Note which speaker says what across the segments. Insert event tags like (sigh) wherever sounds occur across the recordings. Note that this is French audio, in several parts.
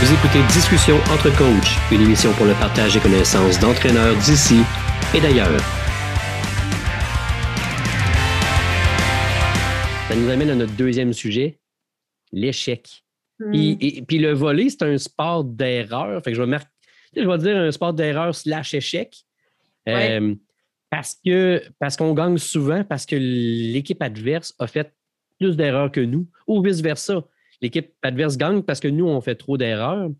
Speaker 1: Vous écoutez Discussion entre coachs, une émission pour le partage des connaissances d'entraîneurs d'ici et d'ailleurs. Ça nous amène à notre deuxième sujet, l'échec.
Speaker 2: Hmm.
Speaker 1: Puis, et- puis le volley, c'est un sport d'erreur. Fait que je vais, mar- je vais dire un sport d'erreur slash échec.
Speaker 2: Ouais.
Speaker 1: Euh, parce que parce qu'on gagne souvent, parce que l'équipe adverse a fait plus d'erreurs que nous, ou vice-versa. L'équipe adverse gagne parce que nous, on fait trop d'erreurs.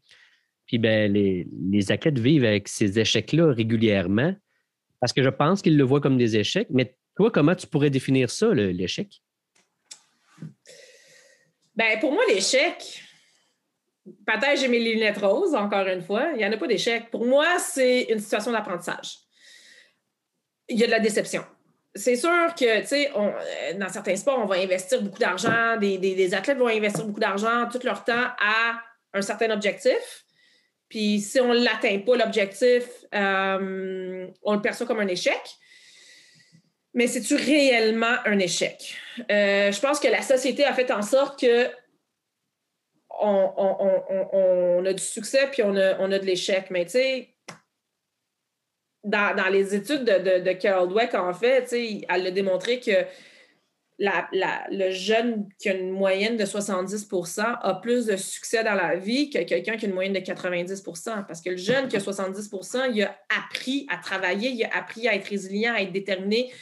Speaker 1: Puis ben, les, les athlètes vivent avec ces échecs-là régulièrement parce que je pense qu'ils le voient comme des échecs. Mais toi, comment tu pourrais définir ça, l'échec?
Speaker 2: Ben, pour moi, l'échec, peut-être j'ai mes lunettes roses, encore une fois, il n'y en a pas d'échec. Pour moi, c'est une situation d'apprentissage. Il y a de la déception. C'est sûr que, tu sais, euh, dans certains sports, on va investir beaucoup d'argent, des, athlètes vont investir beaucoup d'argent, tout leur temps à un certain objectif. Puis si on ne l'atteint pas, l'objectif, euh, on le perçoit comme un échec. Mais c'est-tu réellement un échec? Euh, je pense que la société a fait en sorte que on, a du succès puis on a, on a de l'échec. Mais tu sais, dans, les études de, de, Carol Dweck, en fait, elle a démontré que le jeune qui a une moyenne de 70% a plus de succès dans la vie que quelqu'un qui a une moyenne de 90% Parce que le jeune qui a 70% il a appris à travailler, il a appris à être résilient, à être déterminé.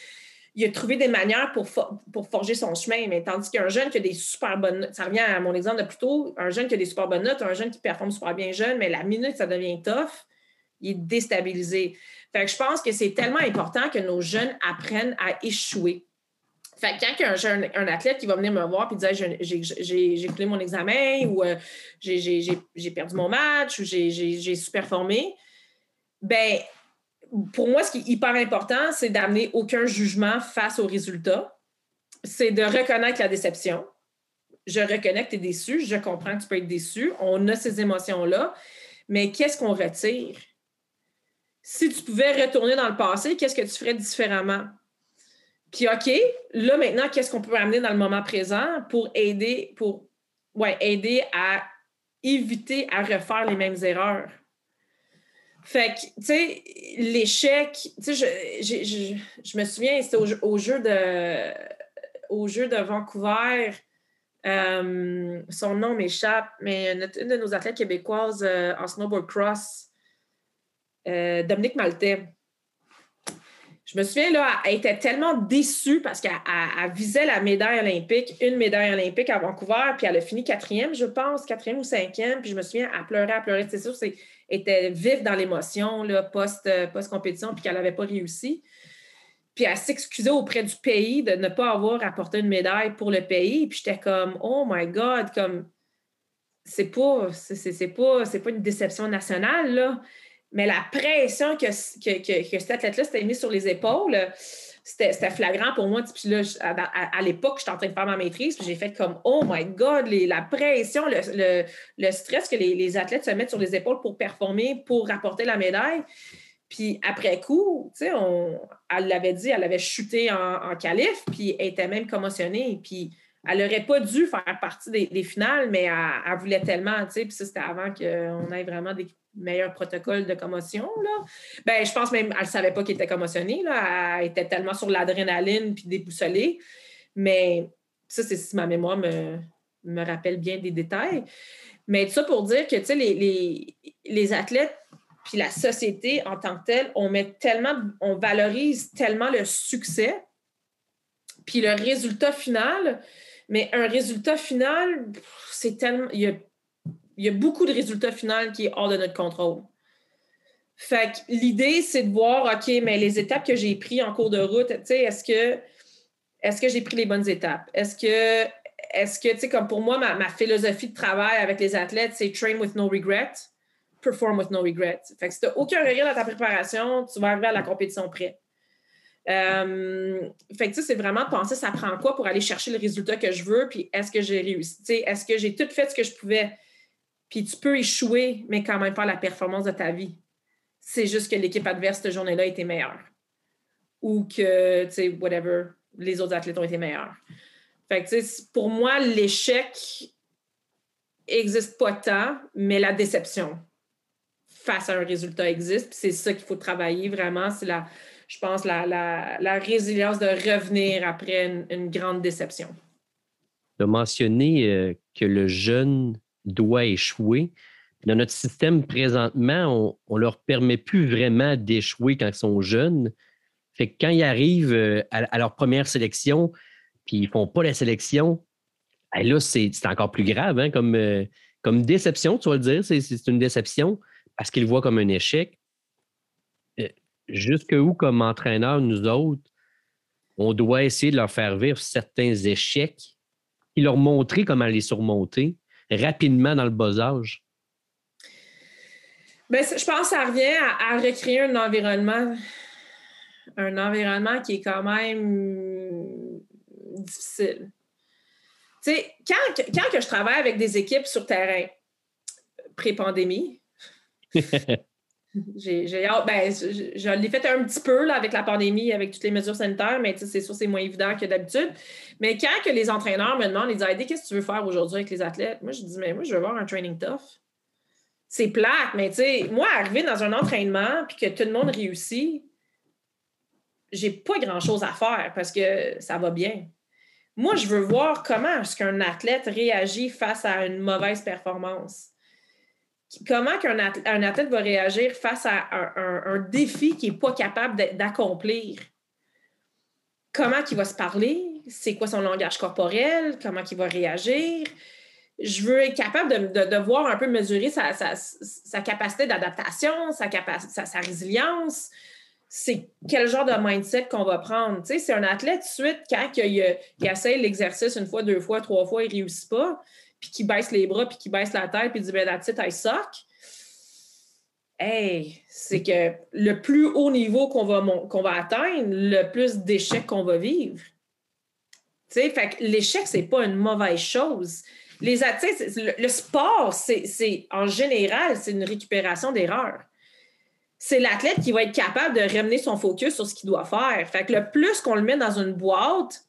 Speaker 2: Il a trouvé des manières pour, pour forger son chemin. Mais tandis qu'un jeune qui a des super bonnes notes, ça revient à mon exemple de plus tôt, un jeune qui a des super bonnes notes, un jeune qui performe super bien jeune, mais la minute ça devient tough, il est déstabilisé. Fait que je pense que c'est tellement important que nos jeunes apprennent à échouer. Fait que quand un, un athlète qui va venir me voir et dire j'ai- coulé mon examen ou euh, j'ai- perdu mon match ou j'ai- sous-performé, ben pour moi, ce qui est hyper important, c'est d'amener aucun jugement face aux résultats. C'est de reconnaître la déception. Je reconnais que tu es déçu, je comprends que tu peux être déçu. On a ces émotions-là, mais qu'est-ce qu'on retire? Si tu pouvais retourner dans le passé, qu'est-ce que tu ferais différemment? Puis, OK, là, maintenant, qu'est-ce qu'on peut amener dans le moment présent pour aider, pour, ouais, aider à éviter à refaire les mêmes erreurs? Fait que, tu sais, l'échec, tu sais, je, j'ai- je, je me souviens, c'était au, jeu- de, au jeu de Vancouver, euh, son nom m'échappe, mais une de nos athlètes québécoises euh, en snowboard cross, euh, Dominique Maltais. Je me souviens, là, elle était tellement déçue parce qu'elle elle- elle visait la médaille olympique, une médaille olympique à Vancouver, puis elle a fini quatrième, je pense, quatrième ou cinquième, puis je me souviens, elle pleurait, elle pleurait. C'est sûr, c'est était vive dans l'émotion, euh, post-compétition, puis qu'elle n'avait pas réussi. Puis elle s'excusait auprès du pays de ne pas avoir apporté une médaille pour le pays. Puis j'étais comme, oh my God, comme, c'est pas, pas, pas une déception nationale, là. Mais la pression que, que, que, cet athlète-là s'était mis sur les épaules, c'était, flagrant pour moi. Puis là, à, l'époque, j'étais en train de faire ma maîtrise, puis j'ai fait comme, oh my God, les- la pression, le, le- le stress que les, les athlètes se mettent sur les épaules pour performer, pour rapporter la médaille. Puis après coup, tu sais, elle l'avait dit, elle avait chuté en, en qualif, puis elle était même commotionnée. Puis elle n'aurait pas dû faire partie des, des finales, mais elle, elle voulait tellement, tu sais, puis ça, c'était avant qu'on ait vraiment des meilleurs protocoles de commotion, là. Ben, je pense même, elle ne savait pas qu'elle était commotionnée, là. Elle était tellement sur l'adrénaline puis déboussolée. Mais ça, c'est si ma mémoire me, me rappelle bien des détails. Mais tout ça pour dire que, les, les, les athlètes puis la société en tant que telle, on met tellement, on valorise tellement le succès, puis le résultat final, mais un résultat final, c'est tellement, il y a, il y a beaucoup de résultats finaux qui est hors de notre contrôle. Fait que l'idée, c'est de voir, OK, mais les étapes que j'ai prises en cours de route, tu sais, est-ce que, est-ce que j'ai pris les bonnes étapes? Est-ce que, est-ce que, tu sais, comme pour moi, ma, philosophie de travail avec les athlètes, c'est train with no regret perform with no regret. Fait que si tu n'as aucun regret dans ta préparation, tu vas arriver à la compétition prêt. Euh, fait que c'est vraiment de penser ça prend quoi pour aller chercher le résultat que je veux, puis est-ce que j'ai réussi? Est-ce que j'ai tout fait ce que je pouvais? Puis tu peux échouer, mais quand même faire la performance de ta vie. C'est juste que l'équipe adverse cette journée-là était meilleure. Ou que, tu sais, whatever, les autres athlètes ont été meilleurs. Fait que, tu pour moi, l'échec, n'existe pas tant, mais la déception face à un résultat existe. C'est ça qu'il faut travailler vraiment. C'est la, je pense, la, la, résilience de revenir après une, grande déception.
Speaker 1: De mentionner euh, que le jeune doit échouer. Dans notre système présentement, on ne leur permet plus vraiment d'échouer quand ils sont jeunes. Fait que quand ils arrivent euh, à, leur première sélection, puis ils ne font pas la sélection, ben là, c'est encore plus grave hein, comme, euh, comme déception, tu vas le dire. C'est une déception parce qu'ils le voient comme un échec. Euh, jusque où, comme entraîneur, nous autres, on doit essayer de leur faire vivre certains échecs et leur montrer comment les surmonter rapidement dans le bas âge?
Speaker 2: Bien, je pense que ça revient à, recréer un environnement, un environnement qui est quand même difficile. Tu sais, quand, quand que je travaille avec des équipes sur terrain, pré-pandémie, (laughs) (laughs) j'ai. Ben, je, l'ai fait un petit peu là, avec la pandémie, avec toutes les mesures sanitaires, mais c'est sûr c'est moins évident que d'habitude. Mais quand que les entraîneurs me demandent, ils disent qu'est-ce que tu veux faire aujourd'hui avec les athlètes? Moi, je dis Mais moi, je veux avoir un training tough. C'est plate, mais tu sais, moi, arriver dans un entraînement puis que tout le monde réussit, j'ai pas grand-chose à faire parce que ça va bien. Moi, je veux voir comment est-ce qu'un athlète réagit face à une mauvaise performance comment qu'un athlète, va réagir face à un, défi qu'il n'est pas capable d'accomplir? Comment il va se parler? C'est quoi son langage corporel? Comment il va réagir? Je veux être capable de, voir un peu mesurer sa, capacité d'adaptation, sa, sa, résilience. C'est quel genre de mindset qu'on va prendre? Tu sais, c'est un athlète, suite, quand il, il essaie l'exercice une fois, deux fois, trois fois, il ne réussit pas puis qui baisse les bras, puis qui baisse la tête, puis dit ben that's it, I suck. Hey, c'est que le plus haut niveau qu'on va, va atteindre, le plus d'échecs qu'on va vivre. Tu sais, fait que l'échec, c'est pas une mauvaise chose. Les le, le sport, c'est en général, c'est une récupération d'erreurs. C'est l'athlète qui va être capable de ramener son focus sur ce qu'il doit faire. Fait que le plus qu'on le met dans une boîte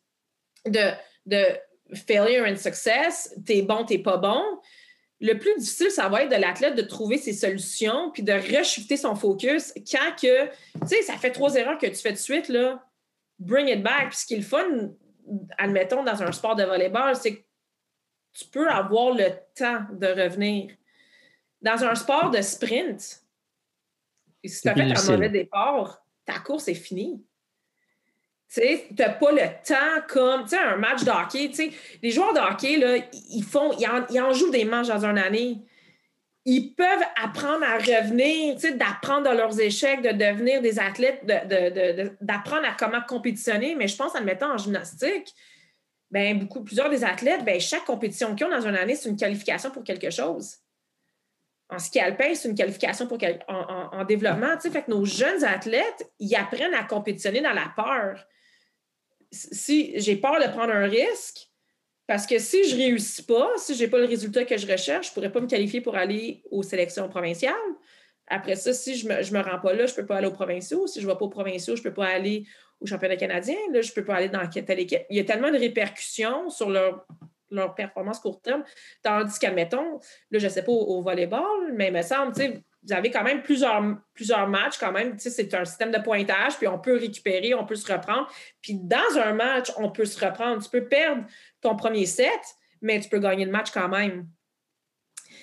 Speaker 2: de, de failure and success, t'es bon, t'es pas bon. Le plus difficile, ça va être de l'athlète de trouver ses solutions puis de reshifter son focus quand que, tu sais, ça fait trois erreurs que tu fais de suite, là. Bring it back. Puis ce qui est le fun, admettons, dans un sport de volleyball, c'est que tu peux avoir le temps de revenir. Dans un sport de sprint, si tu as fait un mauvais départ, ta course est finie. Tu n'as pas le temps comme, un match de hockey, les joueurs de hockey, là, ils, font, ils en, jouent des matchs dans une année. Ils peuvent apprendre à revenir, d'apprendre dans leurs échecs, de devenir des athlètes, d'apprendre à comment compétitionner. Mais je pense, en mettant en gymnastique, ben, beaucoup, plusieurs des athlètes, ben, chaque compétition qu'ils ont dans une année, c'est une qualification pour quelque chose. En ski alpin, c'est une qualification pour en, en, développement. Fait que nos jeunes athlètes, ils apprennent à compétitionner dans la peur si j'ai peur de prendre un risque, parce que si je ne réussis pas, si je n'ai pas le résultat que je recherche, je ne pourrais pas me qualifier pour aller aux sélections provinciales. Après ça, si je ne me, rends pas là, je ne peux pas aller aux provinciaux. Si je ne vais pas aux provinciaux, je ne peux pas aller au championnat canadien. Là, je peux pas aller dans telle équipe. Il y a tellement de répercussions sur leur, leur performance court terme. Tandis qu'admettons, là, je ne sais pas au, volleyball, mais il me semble, tu sais, vous avez quand même plusieurs, plusieurs matchs quand même. C'est un système de pointage, puis on peut récupérer, on peut se reprendre. Puis dans un match, on peut se reprendre. Tu peux perdre ton premier set, mais tu peux gagner le match quand même.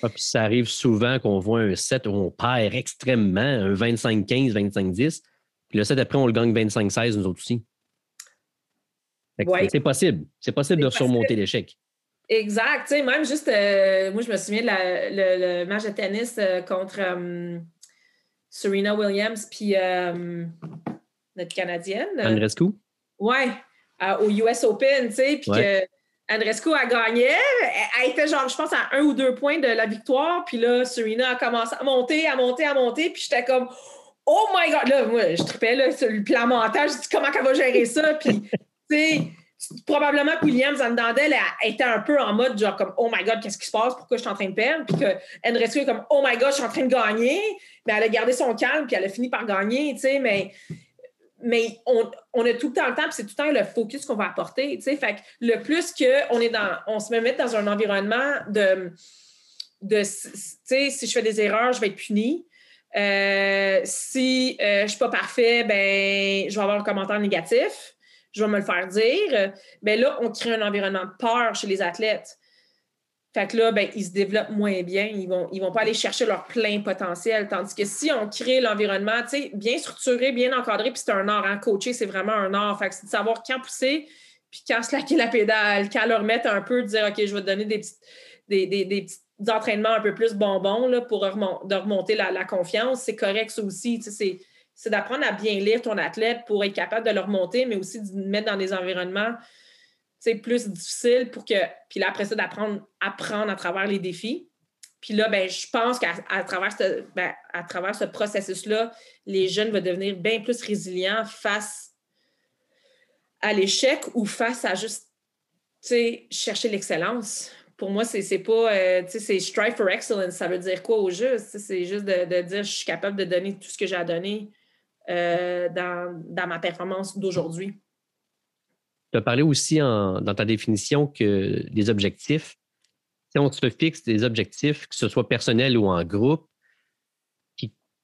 Speaker 1: Ah, puis ça arrive souvent qu'on voit un set où on perd extrêmement, un 25-15, 25-10. Puis le set après, on le gagne 25-16, nous autres aussi. C'est possible. C'est possible de surmonter l'échec.
Speaker 2: Exact. Tu sais, même juste, euh, moi, je me souviens de le, match de tennis euh, contre euh, Serena Williams puis notre Canadienne.
Speaker 1: Andrescu?
Speaker 2: Ouais, au US Open, tu sais, puis que Andrescu a gagné. Elle, était genre, je pense, à un ou deux points de la victoire. Puis là, Serena a commencé à monter, à monter, à monter. Puis j'étais comme, oh my God! Là, moi, je tripais là, sur le plan mental. Je dis, comment elle va gérer ça? Puis, tu sais, probablement que Williams en dedans d'elle était un peu en mode genre comme Oh my God, qu'est-ce qui se passe? Pourquoi je suis en train de perdre? Puis que Andrescu est comme Oh my God, je suis en train de gagner. Mais elle a gardé son calme, puis elle a fini par gagner, tu sais, mais. Mais on, a tout le temps le temps, puis c'est tout le temps le focus qu'on va apporter. Fait que le plus qu'on est dans, on se met dans un environnement de, de si je fais des erreurs, je vais être puni. Euh, si je ne suis pas parfait, ben, je vais avoir un commentaire négatif. Je vais me le faire dire. Ben là, on crée un environnement de peur chez les athlètes. Fait que là, ben, ils se développent moins bien. Ils vont, ils vont pas aller chercher leur plein potentiel. Tandis que si on crée l'environnement, bien structuré, bien encadré, puis c'est un art, hein, coacher, c'est vraiment un art. Fait que c'est de savoir quand pousser, puis quand slacker la pédale, quand leur mettre un peu, dire, OK, je vais te donner des petits, des, petits entraînements un peu plus bonbons là, pour remonter la, confiance. C'est correct, ça aussi. C'est d'apprendre à bien lire ton athlète pour être capable de le remonter, mais aussi de mettre dans des environnements c'est plus difficile pour que. Puis là, après ça, d'apprendre apprendre à travers les défis. Puis là, ben, je pense qu'à travers ce, ben, à ce processus-là, les jeunes vont devenir bien plus résilients face à l'échec ou face à juste chercher l'excellence. Pour moi, c'est pas. Euh, c'est strive for excellence. Ça veut dire quoi au juste? C'est juste de, dire je suis capable de donner tout ce que j'ai à donner euh, dans, ma performance d'aujourd'hui.
Speaker 1: Tu as parlé aussi dans ta définition que les objectifs, si on se fixe des objectifs, que ce soit personnel ou en groupe,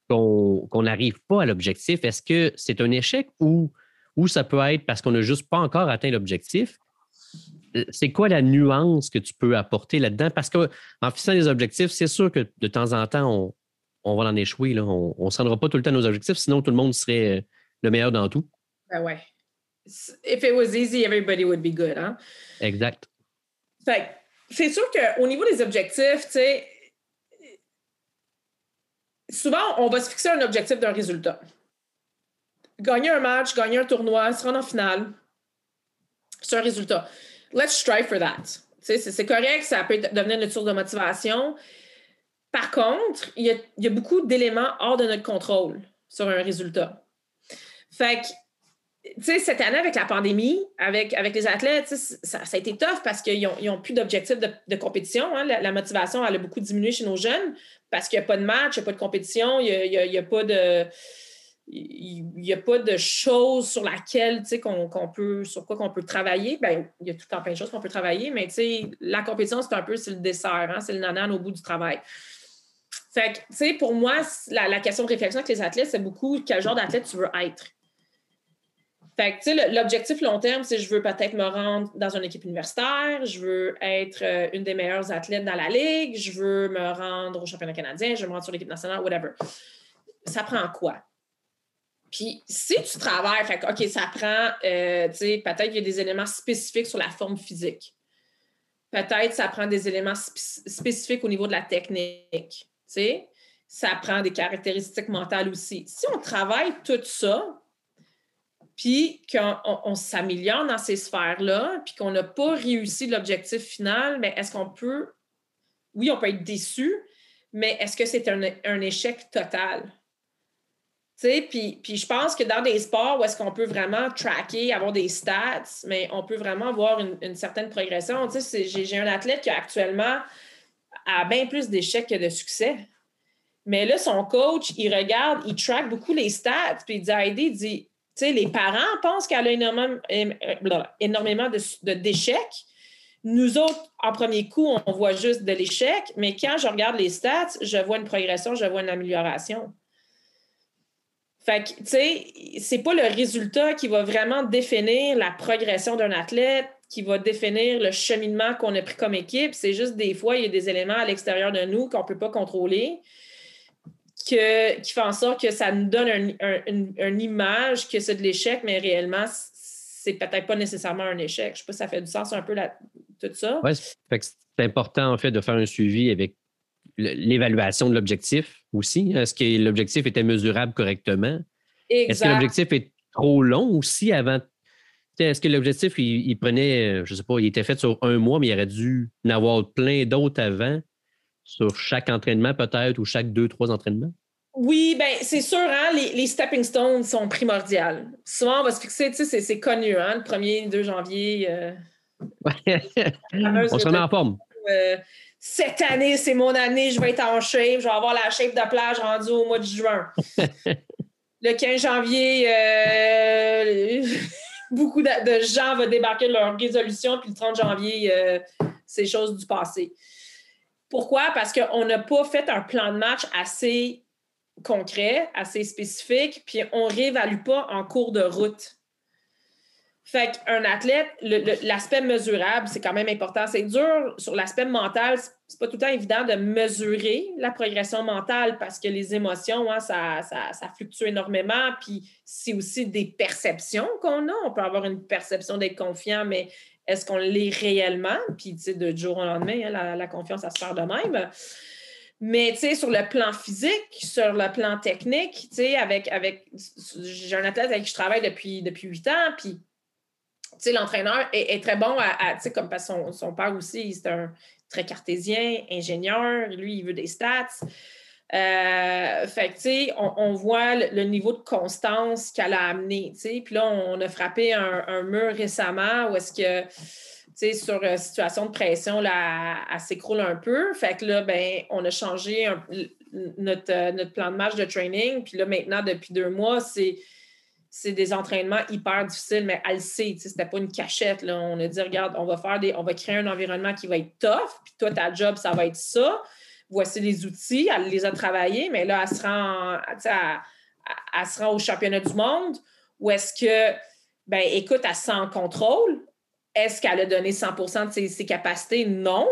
Speaker 1: qu'on n'arrive pas à l'objectif, est-ce que c'est un échec ou, ou ça peut être parce qu'on n'a juste pas encore atteint l'objectif? Euh, c'est quoi la nuance que tu peux apporter là-dedans? Parce qu'en fixant des objectifs, c'est sûr que de temps en temps, on, va en échouer. Là. On ne se rendra pas tout le temps à nos objectifs, sinon tout le monde serait le meilleur dans tout.
Speaker 2: Ben ouais if it was easy, everybody would be good. Hein?
Speaker 1: Exact.
Speaker 2: Fait c'est sûr qu'au niveau des objectifs, tu sais, souvent, on va se fixer un objectif d'un résultat. Gagner un match, gagner un tournoi, se rendre en finale, c'est un résultat. Let's strive for that. C'est correct, ça peut devenir une source de motivation. Par contre, il y a, a beaucoup d'éléments hors de notre contrôle sur un résultat. Fait que tu sais, cette année, avec la pandémie, avec, avec les athlètes, ça, a été tough parce qu'ils n'ont plus d'objectif de, compétition. Hein. La, motivation, elle a beaucoup diminué chez nos jeunes parce qu'il n'y a pas de match, il n'y a pas de compétition, il n'y a, pas de. Il a pas de choses sur laquelle, qu'on, peut, sur quoi qu'on peut travailler. Bien, il y a tout le temps plein de choses qu'on peut travailler, mais la compétition, c'est un peu le dessert, hein, c'est le nanan au bout du travail. Fait que, tu sais, pour moi, la, question de réflexion avec les athlètes, c'est beaucoup quel genre d'athlète tu veux être. Fait que, l'objectif long terme, c'est je veux peut-être me rendre dans une équipe universitaire, je veux être euh, une des meilleures athlètes dans la ligue, je veux me rendre au championnat canadien, je veux me rendre sur l'équipe nationale, whatever. Ça prend quoi? Puis si tu travailles, fait OK, ça prend, euh, tu sais, peut-être qu'il y a des éléments spécifiques sur la forme physique. Peut-être ça prend des éléments spécifiques au niveau de la technique, tu Ça prend des caractéristiques mentales aussi. Si on travaille tout ça, puis qu'on s'améliore dans ces sphères-là, puis qu'on n'a pas réussi l'objectif final, mais est-ce qu'on peut, oui, on peut être déçu, mais est-ce que c'est un, échec total? Puis, je pense que dans des sports où est-ce qu'on peut vraiment tracker, avoir des stats, mais on peut vraiment avoir une, certaine progression. J'ai un athlète qui actuellement a bien plus d'échecs que de succès. Mais là, son coach, il regarde, il track beaucoup les stats, puis il dit à dit les parents pensent qu'elle a énormément, euh, de, d'échecs. Nous autres, en premier coup, on voit juste de l'échec, mais quand je regarde les stats, je vois une progression, je vois une amélioration. Fait que, tu sais, c'est pas le résultat qui va vraiment définir la progression d'un athlète, qui va définir le cheminement qu'on a pris comme équipe. C'est juste des fois, il y a des éléments à l'extérieur de nous qu'on ne peut pas contrôler qui fait en sorte que ça nous donne une, image que c'est de l'échec, mais réellement, c'est peut-être pas nécessairement un échec. Je sais pas si ça fait du sens un peu tout ça.
Speaker 1: Oui, c'est important en fait de faire un suivi avec l'évaluation de l'objectif aussi. Est-ce que l'objectif était mesurable correctement? Est-ce que l'objectif est trop long aussi avant? Est-ce que l'objectif, il, prenait, je ne sais pas, il était fait sur un mois, mais il aurait dû en avoir plein d'autres avant, sur chaque entraînement peut-être, ou chaque deux, trois entraînements?
Speaker 2: Oui, ben c'est sûr, hein, les, stepping stones sont primordiales. Souvent, on va se fixer, tu sais, c'est connu, hein, le 1er, 2 janvier. Euh, (laughs)
Speaker 1: on se met en forme.
Speaker 2: Euh, cette année, c'est mon année, je vais être en shape, je vais avoir la shape de plage rendue au mois de juin. (laughs) le 15 janvier, euh, beaucoup de, gens vont débarquer leur résolution, puis le 30 janvier, c'est chose du passé. Pourquoi? Parce qu'on n'a pas fait un plan de match assez concret, assez spécifique, puis on ne réévalue pas en cours de route. Fait qu'un athlète, l'aspect mesurable, c'est quand même important. C'est dur sur l'aspect mental. C'est pas tout le temps évident de mesurer la progression mentale parce que les émotions, hein, ça, fluctue énormément. Puis c'est aussi des perceptions qu'on a. On peut avoir une perception d'être confiant, mais est-ce qu'on l'est réellement? Puis, tu sais, de jour au lendemain, hein, la, confiance, ça se perd de même. Mais, tu sais, sur le plan physique, sur le plan technique, tu sais, avec, avec j'ai un athlète avec qui je travaille depuis, depuis 8 ans, puis l'entraîneur est, très bon à, comme parce son, père aussi, c'est un très cartésien, ingénieur, lui, il veut des stats. Euh, fait que, sais, on, voit le, niveau de constance qu'elle a amené, sais. Puis là, on a frappé un, mur récemment où est-ce que, tu sais, sur une situation de pression, là, elle, s'écroule un peu. Fait que là, ben, on a changé notre, notre plan de match de training. Puis là, maintenant, depuis deux mois, c'est c'est des entraînements hyper difficiles, mais elle sait, c'était pas une cachette. Là. On a dit, regarde, on va faire créer un environnement qui va être tough, puis toi, ta job, ça va être ça. Voici les outils, elle les a travaillés, mais là, elle se rend, au championnat du monde. Ou est-ce que, ben écoute, elle se sent en contrôle? Est-ce qu'elle a donné 100% de ses, capacités? Non.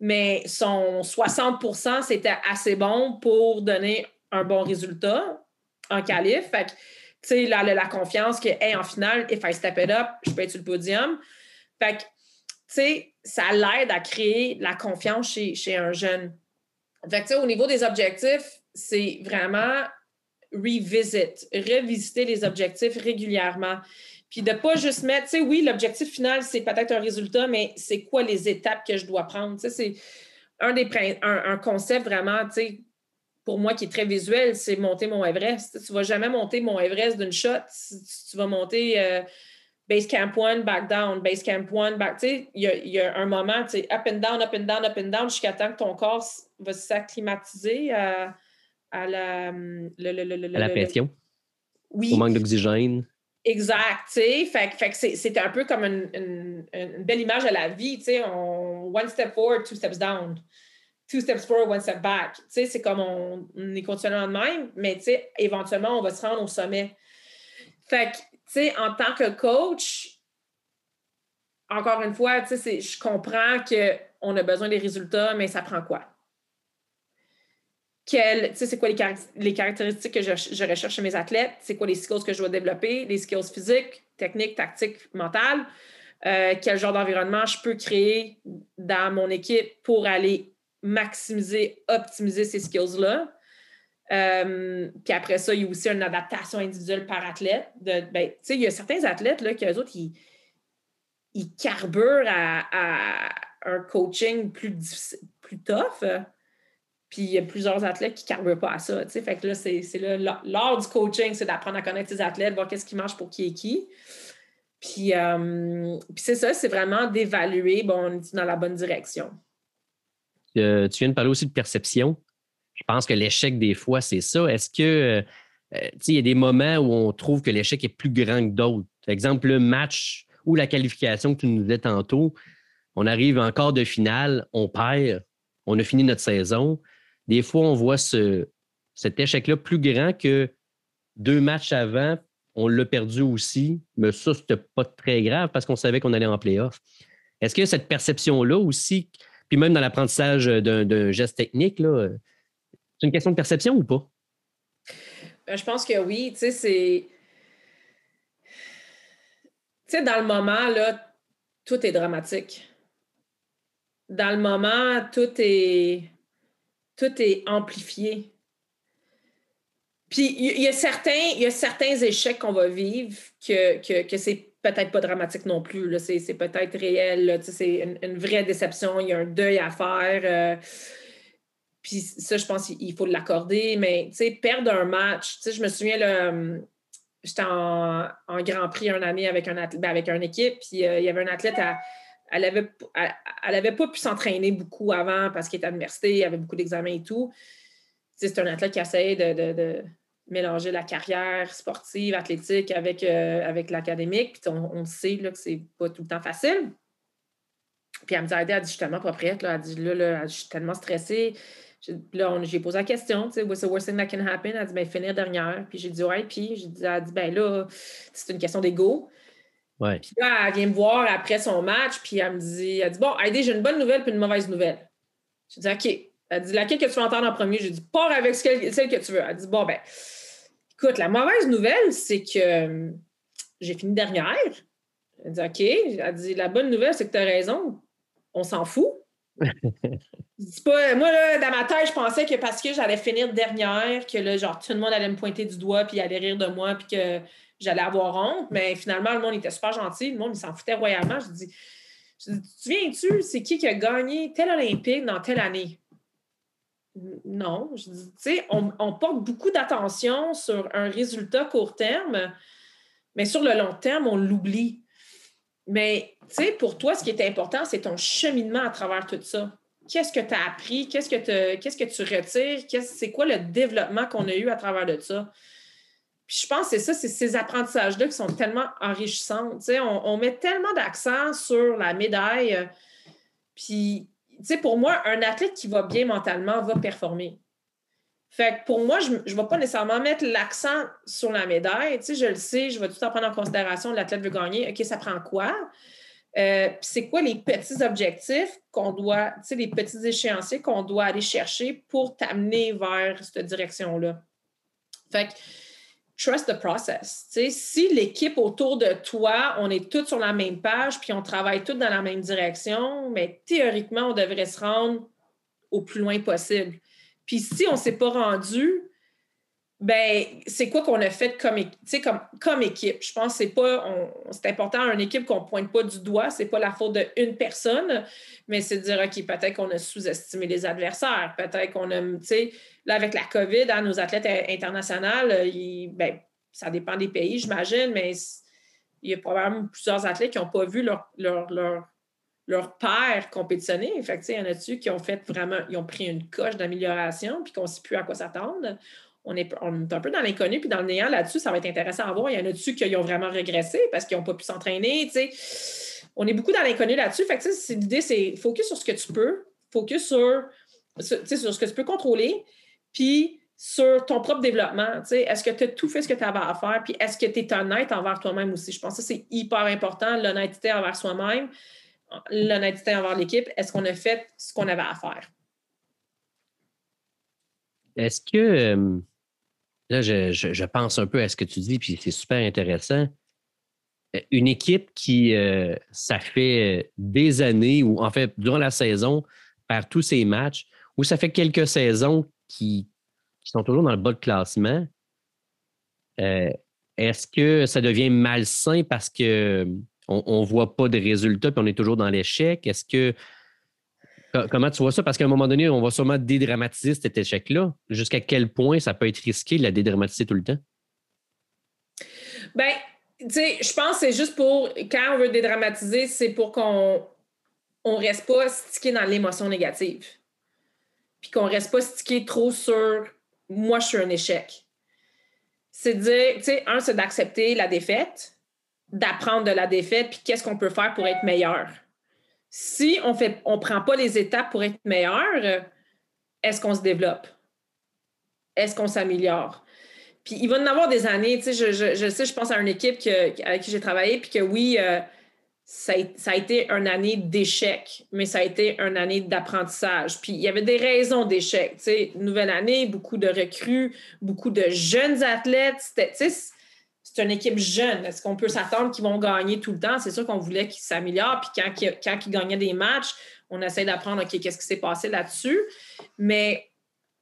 Speaker 2: Mais son 60% c'était assez bon pour donner un bon résultat en qualif. Sais, la, la, confiance que, hey, en finale, if I step it up, je peux être sur le podium. Fait que, tu sais, ça l'aide à créer la confiance chez, chez un jeune. Fait que, au niveau des objectifs, c'est vraiment revisit, revisiter les objectifs régulièrement. Puis de ne pas juste mettre, tu sais, oui, l'objectif final, c'est peut-être un résultat, mais c'est quoi les étapes que je dois prendre? C'est un des un concept vraiment, tu sais, pour moi, qui est très visuel, c'est monter mon Everest. Tu ne vas jamais monter mon Everest d'une shot. Tu, vas monter euh, base camp one, back down, base camp one, back. Tu sais, il y a, un moment, tu sais, up and down, up and down, up and down, jusqu'à temps que ton corps va s'acclimatiser à, à, la,
Speaker 1: la pression?
Speaker 2: Oui.
Speaker 1: Au manque d'oxygène?
Speaker 2: Exact, tu sais. Fait, fait que c'est un peu comme une, une, belle image de la vie, tu sais. one step forward, two steps down two steps forward, one step back. Tu sais, c'est comme on, est continuellement de même, mais tu sais, éventuellement, on va se rendre au sommet. Fait que, tu sais, en tant que coach, encore une fois, tu sais, je comprends qu'on a besoin des résultats, mais ça prend quoi? tu sais, c'est quoi les, caractéristiques que je, je, recherche chez mes athlètes? C'est quoi les skills que je dois développer? Les skills physiques, techniques, tactiques, mentales? Euh, quel genre d'environnement je peux créer dans mon équipe pour aller maximiser, optimiser ces skills-là. Euh, puis après ça, il y a aussi une adaptation individuelle par athlète. Ben, il y a certains athlètes qui, eux autres, ils, ils carburent à, un coaching plus, plus tough. Puis il y a plusieurs athlètes qui ne carburent pas à ça. Fait que là, c'est l'art du coaching, c'est d'apprendre à connaître tes athlètes, voir qu'est-ce qui marche pour qui est qui. Puis, euh, puis c'est ça, c'est vraiment d'évaluer, bon, on est dans la bonne direction.
Speaker 1: Tu viens de parler aussi de perception. Je pense que l'échec, des fois, c'est ça. Est-ce que, euh, il y a des moments où on trouve que l'échec est plus grand que d'autres? Par exemple, le match ou la qualification que tu nous disais tantôt, on arrive en quart de finale, on perd, on a fini notre saison. Des fois, on voit ce, cet échec-là plus grand que deux matchs avant, on l'a perdu aussi, mais ça, c'était pas très grave parce qu'on savait qu'on allait en playoff. Est-ce que cette perception-là aussi, puis même dans l'apprentissage d'un geste technique, c'est une question de perception ou pas?
Speaker 2: Ben, je pense que oui. Tu sais, c'est. Tu sais, dans le moment, là, tout est dramatique. Dans le moment, tout est. Tout est amplifié. Puis il y, a certains, il y a certains échecs qu'on va vivre que, que, que c'est peut-être pas dramatique non plus. C'est peut-être réel. C'est une, vraie déception. Il y a un deuil à faire. Euh, puis ça, je pense qu'il faut l'accorder. Mais perdre un match, je me souviens, euh, j'étais en, Grand Prix un année avec un ben, une équipe. Puis euh, il y avait un athlète, elle n'avait elle, avait pas pu s'entraîner beaucoup avant parce qu'il était à l'université, il y avait beaucoup d'examens et tout. C'est un athlète qui essayait de mélanger la carrière sportive, athlétique avec, euh, avec l'académique. Puis on, sait là, que c'est pas tout le temps facile. Puis elle me dit, elle dit, je suis tellement pas prête. Là. Elle dit, là, là, je suis tellement stressée. Là, j'ai posé la question, tu sais, what's the worst thing that can happen? Elle dit, ben, finir dernière. Puis j'ai dit, ouais. Puis j'ai dit, elle dit, ben là, c'est une question d'ego.
Speaker 1: Ouais.
Speaker 2: Puis là, elle vient me voir après son match, puis elle me dit, elle dit, bon, Heidi, j'ai une bonne nouvelle puis une mauvaise nouvelle. Je dis, OK. Elle dit, laquelle que tu veux entendre en premier? J'ai dit, pars avec celle que tu veux. Elle dit, bon, ben, écoute, la mauvaise nouvelle, c'est que euh, j'ai fini dernière. Elle dit, OK. Elle dit, la bonne nouvelle, c'est que tu as raison. On s'en fout. (laughs) pas, moi, là, dans ma tête, je pensais que parce que j'allais finir dernière, que là, genre, tout le monde allait me pointer du doigt, puis allait rire de moi, puis que j'allais avoir honte. Mais finalement, le monde était super gentil. Le monde, il s'en foutait royalement. Je dis, je dis tu viens-tu, c'est qui qui a gagné tel Olympique dans telle année? Non. Je dis, tu sais, on, porte beaucoup d'attention sur un résultat court terme, mais sur le long terme, on l'oublie. Mais, tu sais, pour toi, ce qui est important, c'est ton cheminement à travers tout ça. Qu'est-ce que tu as appris? Qu'est-ce que, que tu retires? C'est quoi le développement qu'on a eu à travers de ça? Puis je pense que c'est ça, c'est ces apprentissages-là qui sont tellement enrichissants. Tu sais, on, on met tellement d'accent sur la médaille. Puis, tu sais, pour moi, un athlète qui va bien mentalement va performer. Fait pour moi, je ne vais pas nécessairement mettre l'accent sur la médaille. Tu je le sais, je vais tout temps prendre en considération l'athlète veut gagner. OK, ça prend quoi? Euh, c'est quoi les petits objectifs qu'on doit, tu sais, les petits échéanciers qu'on doit aller chercher pour t'amener vers cette direction-là? Fait trust the process. Si l'équipe autour de toi, on est tous sur la même page, puis on travaille tous dans la même direction, mais théoriquement, on devrait se rendre au plus loin possible. Puis si on ne s'est pas rendu, ben c'est quoi qu'on a fait comme, comme, comme équipe? Je pense que c'est pas c'est important une équipe qu'on ne pointe pas du doigt, c'est pas la faute d'une personne, mais c'est de dire OK, peut-être qu'on a sous-estimé les adversaires, peut-être qu'on a, là avec la COVID, hein, nos athlètes internationaux, ben, ça dépend des pays, j'imagine, mais il y a probablement plusieurs athlètes qui n'ont pas vu leur, leur, leur leur père compétitionner. Fait il y en a-tu qui ont fait vraiment, ils ont pris une coche d'amélioration puis qu'on ne sait plus à quoi s'attendre? On est, on est un peu dans l'inconnu puis dans le néant là-dessus, ça va être intéressant à voir. Il y en a-tu qui ont vraiment régressé parce qu'ils n'ont pas pu s'entraîner, On est beaucoup dans l'inconnu là-dessus. Fait l'idée, c'est focus sur ce que tu peux, focus sur, sur ce que tu peux contrôler, puis sur ton propre développement. Est-ce que tu as tout fait ce que tu avais à faire, puis est-ce que tu es honnête envers toi-même aussi? Je pense que c'est hyper important, l'honnêteté envers soi-même l'honnêteté envers l'équipe, est-ce qu'on a fait ce qu'on avait à faire?
Speaker 1: Est-ce que, euh, là, je, pense un peu à ce que tu dis, puis c'est super intéressant. Euh, une équipe qui, euh, ça fait des années, ou en fait, durant la saison, perd tous ses matchs, ou ça fait quelques saisons qui, sont toujours dans le bas de classement, est-ce que ça devient malsain parce que on ne voit pas de résultats, puis on est toujours dans l'échec? Est-ce que. Comment tu vois ça? Parce qu'à un moment donné, on va sûrement dédramatiser cet échec-là. Jusqu'à quel point ça peut être risqué de la dédramatiser tout le temps?
Speaker 2: Bien, tu sais, je pense que c'est juste pour. Quand on veut dédramatiser, c'est pour qu'on ne reste pas stické dans l'émotion négative. Puis qu'on reste pas stické trop sur moi, je suis un échec. C'est dire, tu sais, un, c'est d'accepter la défaite d'apprendre de la défaite, puis qu'est-ce qu'on peut faire pour être meilleur. Si on ne prend pas les étapes pour être meilleur, est-ce qu'on se développe? Est-ce qu'on s'améliore? Puis il va en avoir des années, tu sais, je, sais, je pense à une équipe avec qui j'ai travaillé, puis que oui, euh, ça, a, été une année d'échec, mais ça a été une année d'apprentissage. Puis il y avait des raisons d'échec. Tu sais, nouvelle année, beaucoup de recrues, beaucoup de jeunes athlètes. C'était, c'est une équipe jeune. Est-ce qu'on peut s'attendre qu'ils vont gagner tout le temps? C'est sûr qu'on voulait qu'ils s'améliorent. Puis quand, ils gagnaient des matchs, on essaie d'apprendre, OK, qu'est-ce qui s'est passé là-dessus? Mais,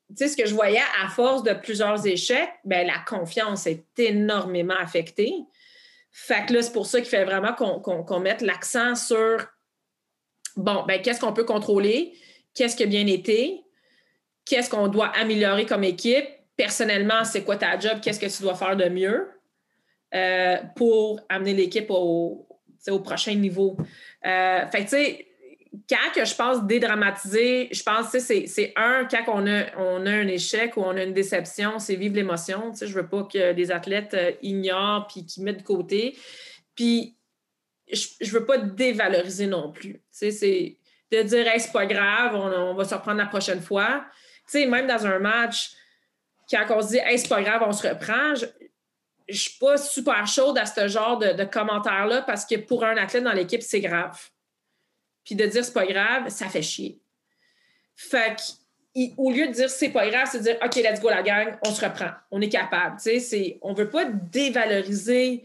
Speaker 2: tu sais, ce que je voyais à force de plusieurs échecs, bien, la confiance est énormément affectée. Fait que là, c'est pour ça qu'il fait vraiment qu'on mette l'accent sur, bon, ben qu'est-ce qu'on peut contrôler? Qu'est-ce qui a bien été? Qu'est-ce qu'on doit améliorer comme équipe? Personnellement, c'est quoi ta job? Qu'est-ce que tu dois faire de mieux? Euh, pour amener l'équipe au, au, prochain niveau. Euh, fait tu sais, quand je pense dédramatiser, je pense que c'est un, quand on a, on a un échec ou on a une déception, c'est vivre l'émotion. Je ne veux pas que les athlètes euh, ignorent puis qu'ils mettent de côté. Puis, je ne veux pas dévaloriser non plus. C'est de dire, hey, c'est pas grave, on, va se reprendre la prochaine fois. sais, même dans un match, quand on se dit, hey, c'est pas grave, on se reprend, je ne suis pas super chaude à ce genre de, commentaires-là parce que pour un athlète dans l'équipe, c'est grave. Puis de dire, c'est pas grave, ça fait chier. Fait au lieu de dire c'est pas grave, c'est de dire OK, let's go la gang, on se reprend, on est capable. On ne veut pas dévaloriser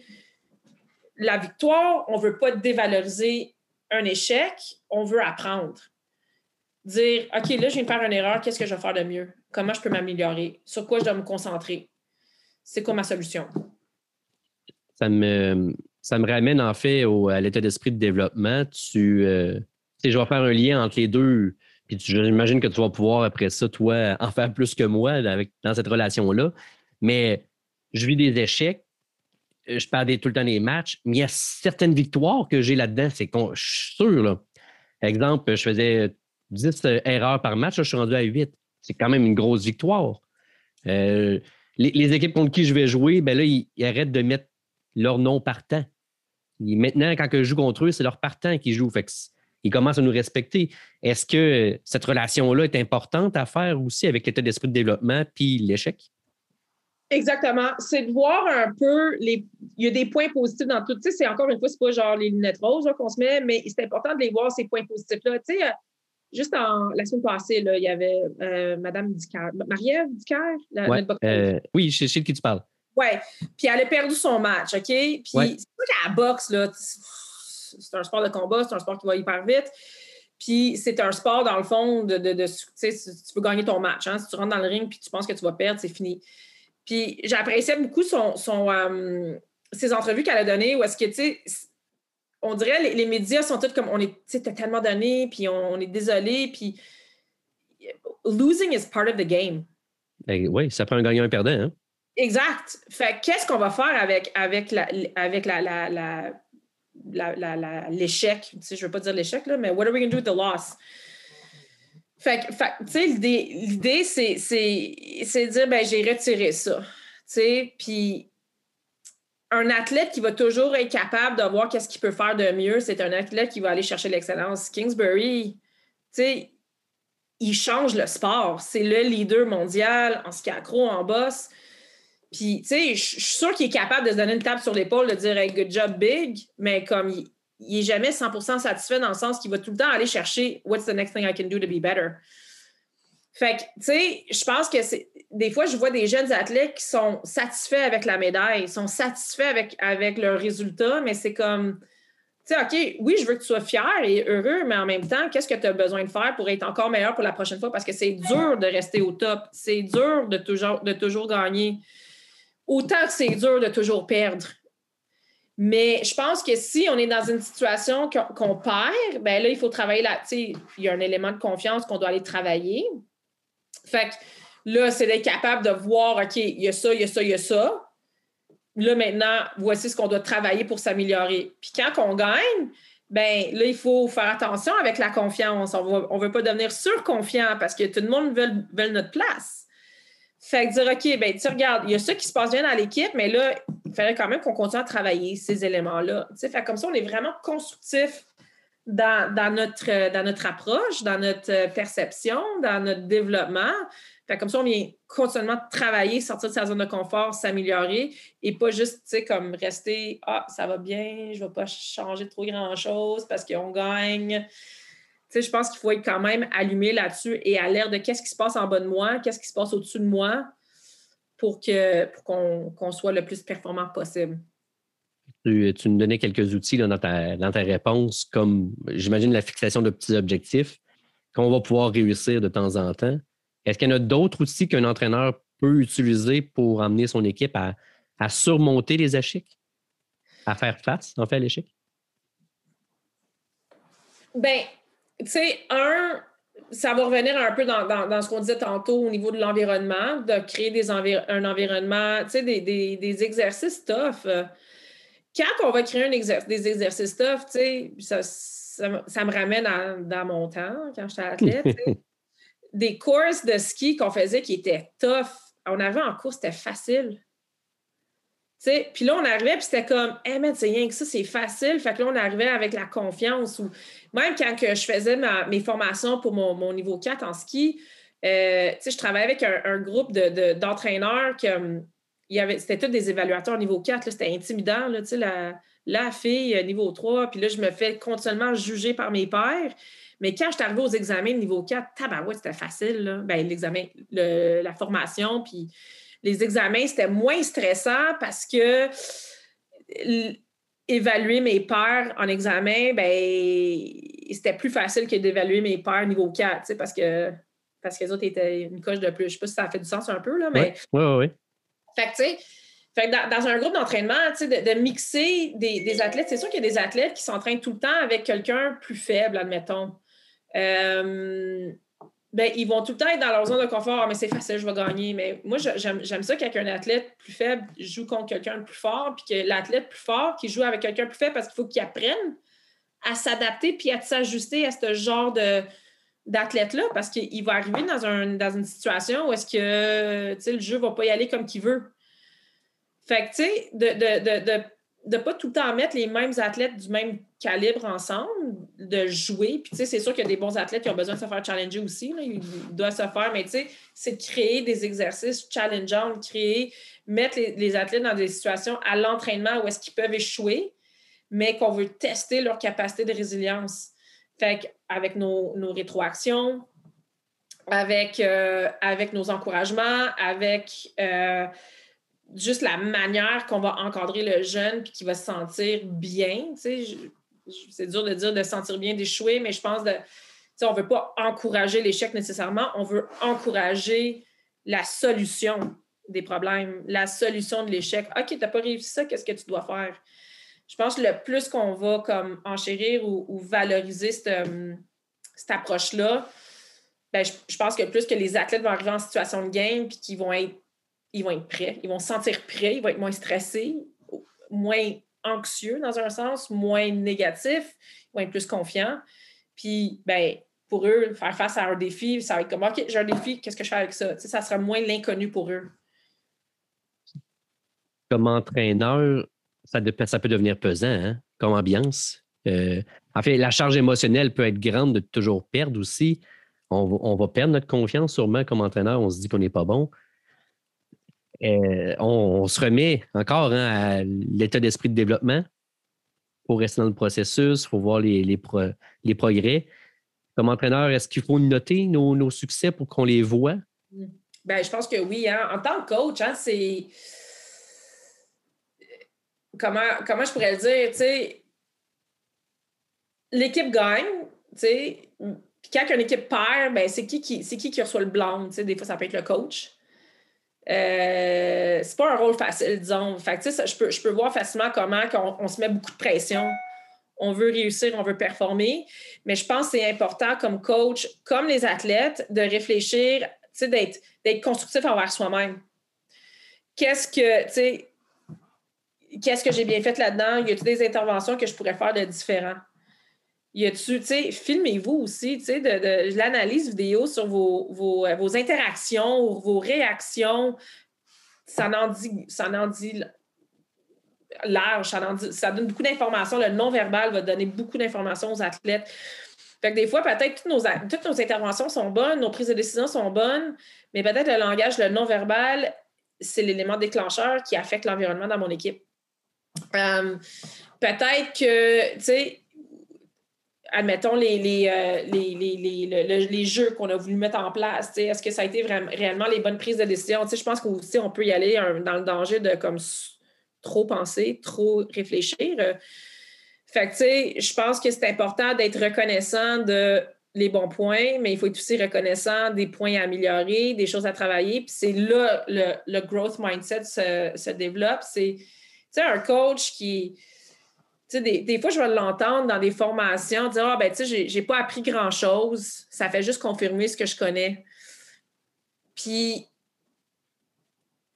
Speaker 2: la victoire, on ne veut pas dévaloriser un échec, on veut apprendre. Dire OK, là, je viens de faire une erreur, qu'est-ce que je vais faire de mieux? Comment je peux m'améliorer? Sur quoi je dois me concentrer? C'est quoi ma solution?
Speaker 1: Ça me, ça ramène en fait à l'état d'esprit de développement. Tu, euh, je vais faire un lien entre les deux puis j'imagine que tu vas pouvoir, après ça, toi, en faire plus que moi dans cette relation-là. Mais je vis des échecs, je perds tout le temps des matchs, mais il y a certaines victoires que j'ai là-dedans. C'est je suis sûr. Là. Exemple, je faisais 10 euh, erreurs par match, je suis rendu à 8. C'est quand même une grosse victoire. Euh, les, équipes contre qui je vais jouer, ben là, ils, arrêtent de mettre leur nom partant. maintenant, quand je joue contre eux, c'est leur partant qui joue. Fait que ils commencent à nous respecter. Est-ce que cette relation-là est importante à faire aussi avec l'état d'esprit de développement puis l'échec?
Speaker 2: Exactement. C'est de voir un peu les. Il y a des points positifs dans tout. Tu sais, c'est encore une fois, c'est pas genre les lunettes roses qu'on se met, mais c'est important de les voir, ces points positifs-là. Tu sais, euh, juste en, la semaine passée, là, il y avait euh, Mme Dicker, Marie-Ève
Speaker 1: la, euh, Oui, je sais de qui tu parles.
Speaker 2: Oui. Puis elle a perdu son match, OK? Puis c'est pas qu'à la boxe, là c'est un sport de combat, c'est un sport qui va hyper vite. Puis c'est un sport, dans le fond, de, de, tu veux gagner ton match. Hein. Si tu rentres dans le ring puis tu penses que tu vas perdre, c'est fini. Puis j'appréciais beaucoup son, son euh, ses entrevues qu'elle a données où est-ce que, tu sais, on dirait les, les médias sont tous comme on est, tellement donné, puis on, est désolé, puis losing is part of the game.
Speaker 1: Ben oui, ça prend un gagnant et un perdant. Hein?
Speaker 2: Exact. Fait qu'est-ce qu'on va faire avec, avec, la, avec la, la l'échec? Tu sais, je ne veux pas dire l'échec, là, mais what are we going to do with the loss? Fait, fait tu sais, l'idée, c'est, de dire, ben, j'ai retiré ça. Tu sais, puis un athlète qui va toujours être capable de voir qu'est-ce qu'il peut faire de mieux, c'est un athlète qui va aller chercher l'excellence. Kingsbury, tu sais, il change le sport. C'est le leader mondial en ski accro, en boss. Puis, tu sais, je suis sûre qu'il est capable de se donner une tape sur l'épaule, de dire hey, good job, big, mais comme il, il est jamais 100% satisfait dans le sens qu'il va tout le temps aller chercher what's the next thing I can do to be better? Fait que, tu sais, je pense que c'est. Des fois, je vois des jeunes athlètes qui sont satisfaits avec la médaille, sont satisfaits avec, avec leur résultat, mais c'est comme. Tu sais, OK, oui, je veux que tu sois fier et heureux, mais en même temps, qu'est-ce que tu as besoin de faire pour être encore meilleur pour la prochaine fois? Parce que c'est dur de rester au top. C'est dur de toujours, de toujours gagner autant que c'est dur de toujours perdre. Mais je pense que si on est dans une situation qu'on perd, ben là, il faut travailler là. Il y a un élément de confiance qu'on doit aller travailler. Fait que là, c'est d'être capable de voir, OK, il y a ça, il y a ça, il y a ça. Là, maintenant, voici ce qu'on doit travailler pour s'améliorer. Puis quand on gagne, ben là, il faut faire attention avec la confiance. On ne veut pas devenir surconfiant parce que tout le monde veut, veut notre place. Fait que dire, OK, ben, tu regardes, il y a ça qui se passe bien dans l'équipe, mais là, il fallait quand même qu'on continue à travailler ces éléments-là. Fait comme ça, on est vraiment constructif dans, notre, dans notre approche, dans notre perception, dans notre développement. Fait comme ça, on vient continuellement travailler, sortir de sa zone de confort, s'améliorer et pas juste, tu sais, comme rester, ah, ça va bien, je ne vais pas changer trop grand-chose parce qu'on gagne je pense qu'il faut être quand même allumé là-dessus et à l'air de qu'est-ce qui se passe en bas de moi, qu'est-ce qui se passe au-dessus de moi pour que pour qu'on soit le plus performant possible.
Speaker 1: Tu, nous donnais quelques outils dans, ta, réponse, comme j'imagine la fixation de petits objectifs qu'on va pouvoir réussir de temps en temps. Est-ce qu'il y en a d'autres outils qu'un entraîneur peut utiliser pour amener son équipe à, surmonter les échecs, à faire face, en fait, à l'échec?
Speaker 2: Ben, tu sais, un, ça va revenir un peu dans, ce qu'on disait tantôt au niveau de l'environnement, de créer des un environnement, tu sais, des, exercices tough. Quand on va créer un des exercices tough, sais, ça, me ramène dans mon temps, quand j'étais athlète, (laughs) des courses de ski qu'on faisait qui étaient tough. On avait en cours, c'était facile. Puis là, on arrivait, puis c'était comme, hey, mais c'est rien que ça, c'est facile. Fait que là, on arrivait avec la confiance. Ou même quand que je faisais mes formations pour mon, niveau 4 en ski, euh, je travaillais avec un, groupe d'entraîneurs de, c'était tous des évaluateurs niveau 4. C'était intimidant, là, la, la fille euh, niveau 3. Puis là, je me fais continuellement juger par mes pairs. Mais quand je suis arrivée aux examens niveau 4, tabarouette, c'était facile. Ben, l'examen, la formation, puis les examens, c'était moins stressant parce que évaluer mes pairs en examen, ben, c'était plus facile que d'évaluer mes pairs niveau 4, parce que parce que les autres étaient une coche de plus. Je ne sais pas si ça fait du sens un peu, là, mais.
Speaker 1: Oui, oui, oui.
Speaker 2: Fait que, tu sais, dans, un groupe d'entraînement, de, de, mixer des, athlètes, c'est sûr qu'il y a des athlètes qui s'entraînent tout le temps avec quelqu'un plus faible, admettons. Euh, ben, ils vont tout le temps être dans leur zone de confort. Ah, mais c'est facile, je vais gagner. Mais moi, j'aime ça qu'un athlète plus faible joue contre quelqu'un de plus fort, puis que l'athlète plus fort qui joue avec quelqu'un plus faible parce qu'il faut qu'il apprenne à s'adapter puis à s'ajuster à ce genre de d'athlète-là parce qu'il va arriver dans, un, dans une situation où est-ce que le jeu ne va pas y aller comme qu'il veut. Fait que, tu sais, de, ne pas tout le temps mettre les mêmes athlètes du même calibre ensemble, de jouer. Puis, tu sais, c'est sûr qu'il y a des bons athlètes qui ont besoin de se faire challenger aussi. Là. Ils doivent se faire, mais tu sais, c'est de créer des exercices challengeants, créer, mettre les, athlètes dans des situations à l'entraînement où est-ce qu'ils peuvent échouer, mais qu'on veut tester leur capacité de résilience. Fait avec nos, rétroactions, avec, euh, avec nos encouragements, avec euh, juste la manière qu'on va encadrer le jeune puis qu'il va se sentir bien. C'est dur de dire de se sentir bien d'échouer, mais je pense de. On ne veut pas encourager l'échec nécessairement, on veut encourager la solution des problèmes, la solution de l'échec. OK, tu n'as pas réussi ça, qu'est-ce que tu dois faire? Je pense que le plus qu'on va comme enchérir ou, valoriser cette, cette approche-là, ben, je, pense que plus que les athlètes vont arriver en situation de game puis qu'ils vont être ils vont être prêts, ils vont se sentir prêts, ils vont être moins stressés, moins anxieux dans un sens, moins négatifs, ils vont être plus confiants. Puis, ben, pour eux, faire face à un défi, ça va être comme OK, j'ai un défi, qu'est-ce que je fais avec ça? ça sera moins l'inconnu pour eux.
Speaker 1: Comme entraîneur, ça, peut devenir pesant, hein, comme ambiance. Euh, en fait, la charge émotionnelle peut être grande de toujours perdre aussi. On va perdre notre confiance sûrement comme entraîneur, on se dit qu'on n'est pas bon. Euh, on, se remet encore hein, à l'état d'esprit de développement pour rester dans le processus, il faut voir les, progrès. Comme entraîneur, est-ce qu'il faut noter nos, succès pour qu'on les voit?
Speaker 2: Ben, je pense que oui. Hein. En tant que coach, c'est. Comment, comment je pourrais le dire? L'équipe gagne, puis quand une équipe perd, ben, c'est qui qui, qui qui reçoit le blanc? Des fois, ça peut être le coach. Euh, c'est pas un rôle facile, disons. Je, peux, je peux voir facilement comment on, se met beaucoup de pression. On veut réussir, on veut performer. Mais je pense que c'est important comme coach, comme les athlètes, de réfléchir, d'être constructif envers soi-même. Qu'est-ce que, tu sais, qu'est-ce que j'ai bien fait là-dedans? Y a-t-il des interventions que je pourrais faire de différent? y a-tu, tu sais, filmez-vous aussi, tu sais, de, l'analyse vidéo sur vos, vos, euh, vos, interactions ou vos réactions. Ça en dit, ça en dit large, ça, ça donne beaucoup d'informations. Le non-verbal va donner beaucoup d'informations aux athlètes. Fait que des fois, peut-être toutes nos, toutes nos interventions sont bonnes, nos prises de décision sont bonnes, mais peut-être le langage, le non-verbal, c'est l'élément déclencheur qui affecte l'environnement dans mon équipe. Euh, peut-être que, tu sais, admettons, les, les, euh, les, jeux qu'on a voulu mettre en place, est-ce que ça a été vraiment, réellement les bonnes prises de décision? je pense qu'aussi, on peut y aller dans le danger de comme trop penser, trop réfléchir. Fait que, je pense que c'est important d'être reconnaissant de les bons points, mais il faut être aussi reconnaissant des points à améliorer, des choses à travailler. Puis c'est là le, le growth mindset se, se développe. C'est un coach qui des, des, fois, je vais l'entendre dans des formations, dire Ah, ben, tu sais, j'ai pas appris grand-chose, ça fait juste confirmer ce que je connais. Puis,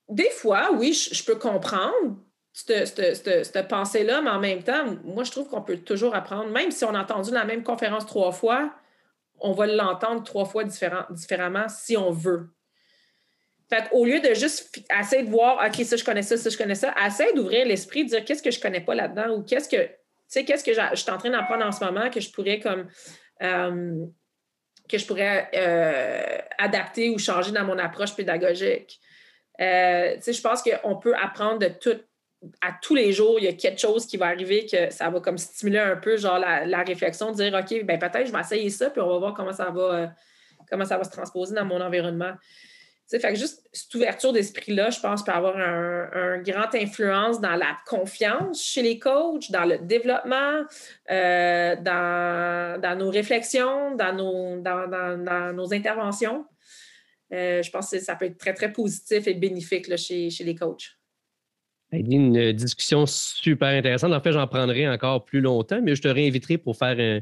Speaker 2: des fois, oui, je, peux comprendre cette, pensée-là, mais en même temps, moi, je trouve qu'on peut toujours apprendre, même si on a entendu la même conférence trois fois, on va l'entendre trois fois différemment si on veut. Fait au lieu de juste essayer de voir, OK, ça, je connais ça, ça, je connais ça, essaye d'ouvrir l'esprit, de dire qu'est-ce que je connais pas là-dedans ou qu'est-ce que, tu sais, qu'est-ce que je suis en train d'apprendre en ce moment que je pourrais comme, euh, que je pourrais euh, adapter ou changer dans mon approche pédagogique. Euh, tu sais, je pense qu'on peut apprendre de tout. À tous les jours, il y a quelque chose qui va arriver que ça va comme stimuler un peu, genre la, réflexion, de dire, OK, ben peut-être je vais essayer ça, puis on va voir comment ça va, comment ça va se transposer dans mon environnement fait que juste cette ouverture d'esprit-là, je pense, peut avoir un, un grande influence dans la confiance chez les coachs, dans le développement, euh, dans, nos réflexions, dans nos, interventions. Euh, je pense que ça peut être très, très positif et bénéfique chez, les coachs.
Speaker 1: Une discussion super intéressante. En fait, j'en prendrai encore plus longtemps, mais je te réinviterai pour faire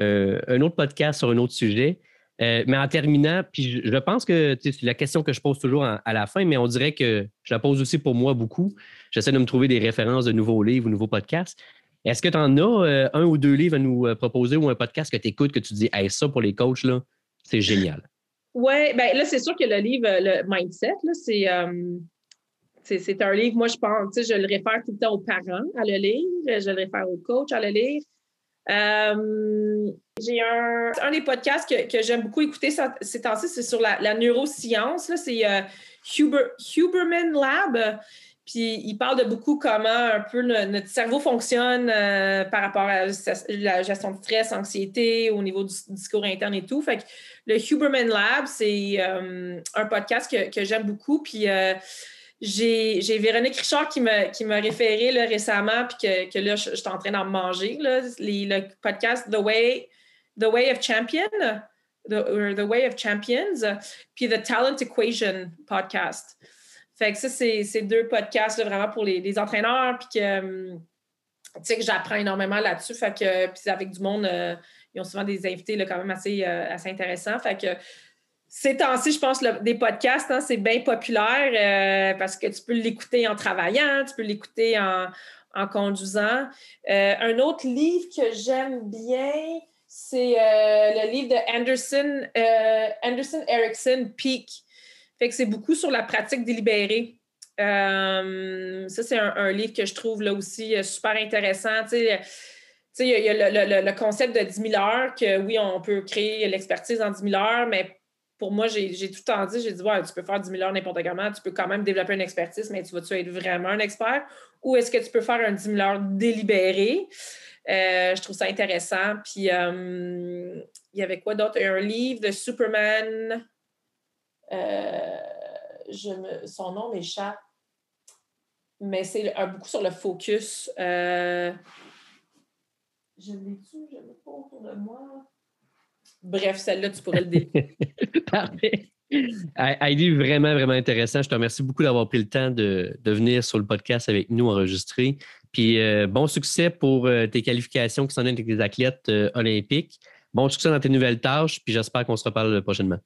Speaker 1: euh, un autre podcast sur un autre sujet. Euh, mais en terminant, puis je, pense que c'est la question que je pose toujours à la fin, mais on dirait que je la pose aussi pour moi beaucoup. J'essaie de me trouver des références de nouveaux livres ou nouveaux podcasts. Est-ce que tu en as euh, un ou deux livres à nous euh, proposer ou un podcast que tu écoutes que tu dis ça pour les coachs, là, c'est génial?
Speaker 2: Oui, bien là, c'est sûr que le livre, le Mindset, c'est. c'est un livre, moi, je pense, je le réfère tout le temps aux parents à le lire, je le réfère aux coachs à le lire. J'ai un, un, des podcasts que, que j'aime beaucoup écouter ces temps-ci, c'est sur la, neuroscience. C'est euh, Huber, Huberman Lab. Puis il parle de beaucoup comment un peu notre cerveau fonctionne euh, par rapport à la gestion de stress, anxiété, au niveau du discours interne et tout. Fait que le Huberman Lab, c'est un podcast que, que j'aime beaucoup. Puis j'ai Véronique Richard qui m'a référé là, récemment, puis que, que, là, je, suis en train d'en manger. Là, le podcast The Way, The Way of Champion, The, The Way of Champions, puis The Talent Equation podcast. Fait que ça, c'est deux podcasts vraiment pour les, les entraîneurs, puis que, hum, tu sais, que j'apprends énormément là-dessus. Fait que, puis avec du monde, euh, ils ont souvent des invités là, quand même assez, euh, assez intéressants. Fait que ces temps-ci, je pense, des podcasts, hein, c'est bien populaire euh, parce que tu peux l'écouter en travaillant, tu peux l'écouter en, conduisant. Euh, un autre livre que j'aime bien, c'est euh, le livre de Anderson, Anderson Erickson, Peak. Fait que c'est beaucoup sur la pratique délibérée. ça, c'est un, livre que je trouve là aussi super intéressant. Tu sais, il y a, le, le, concept de 10 000 heures, que oui, on peut créer l'expertise en 10 000 heures, mais pour moi, j'ai tout le dit, j'ai dit, ouais, tu peux faire 10 000 heures n'importe comment, tu peux quand même développer une expertise, mais tu vas-tu être vraiment un expert? Ou est-ce que tu peux faire un 10 000 heures délibéré? Euh, je trouve ça intéressant. Puis, euh, il y avait quoi d'autre? Un livre de Superman. Euh, son nom m'échappe. Mais c'est beaucoup sur le focus. je l'ai-tu? Je l'ai pas autour de moi. Bref, celle-là, tu pourrais le dire. (laughs)
Speaker 1: Parfait. Heidi, vraiment, vraiment intéressant. Je te remercie beaucoup d'avoir pris le temps de, venir sur le podcast avec nous enregistrer. Puis euh, bon succès pour euh, tes qualifications qui sont avec les athlètes euh, olympiques. Bon succès dans tes nouvelles tâches, puis j'espère qu'on se reparle prochainement.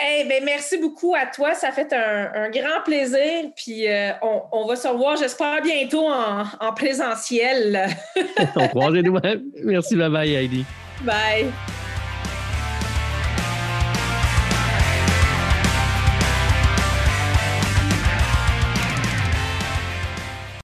Speaker 2: Eh ben, merci beaucoup à toi. Ça fait un, grand plaisir. Puis on, va se revoir, j'espère, bientôt en, en présentiel. (laughs)
Speaker 1: on croise les doigts. Merci, bye bye, Heidi.
Speaker 2: Bye.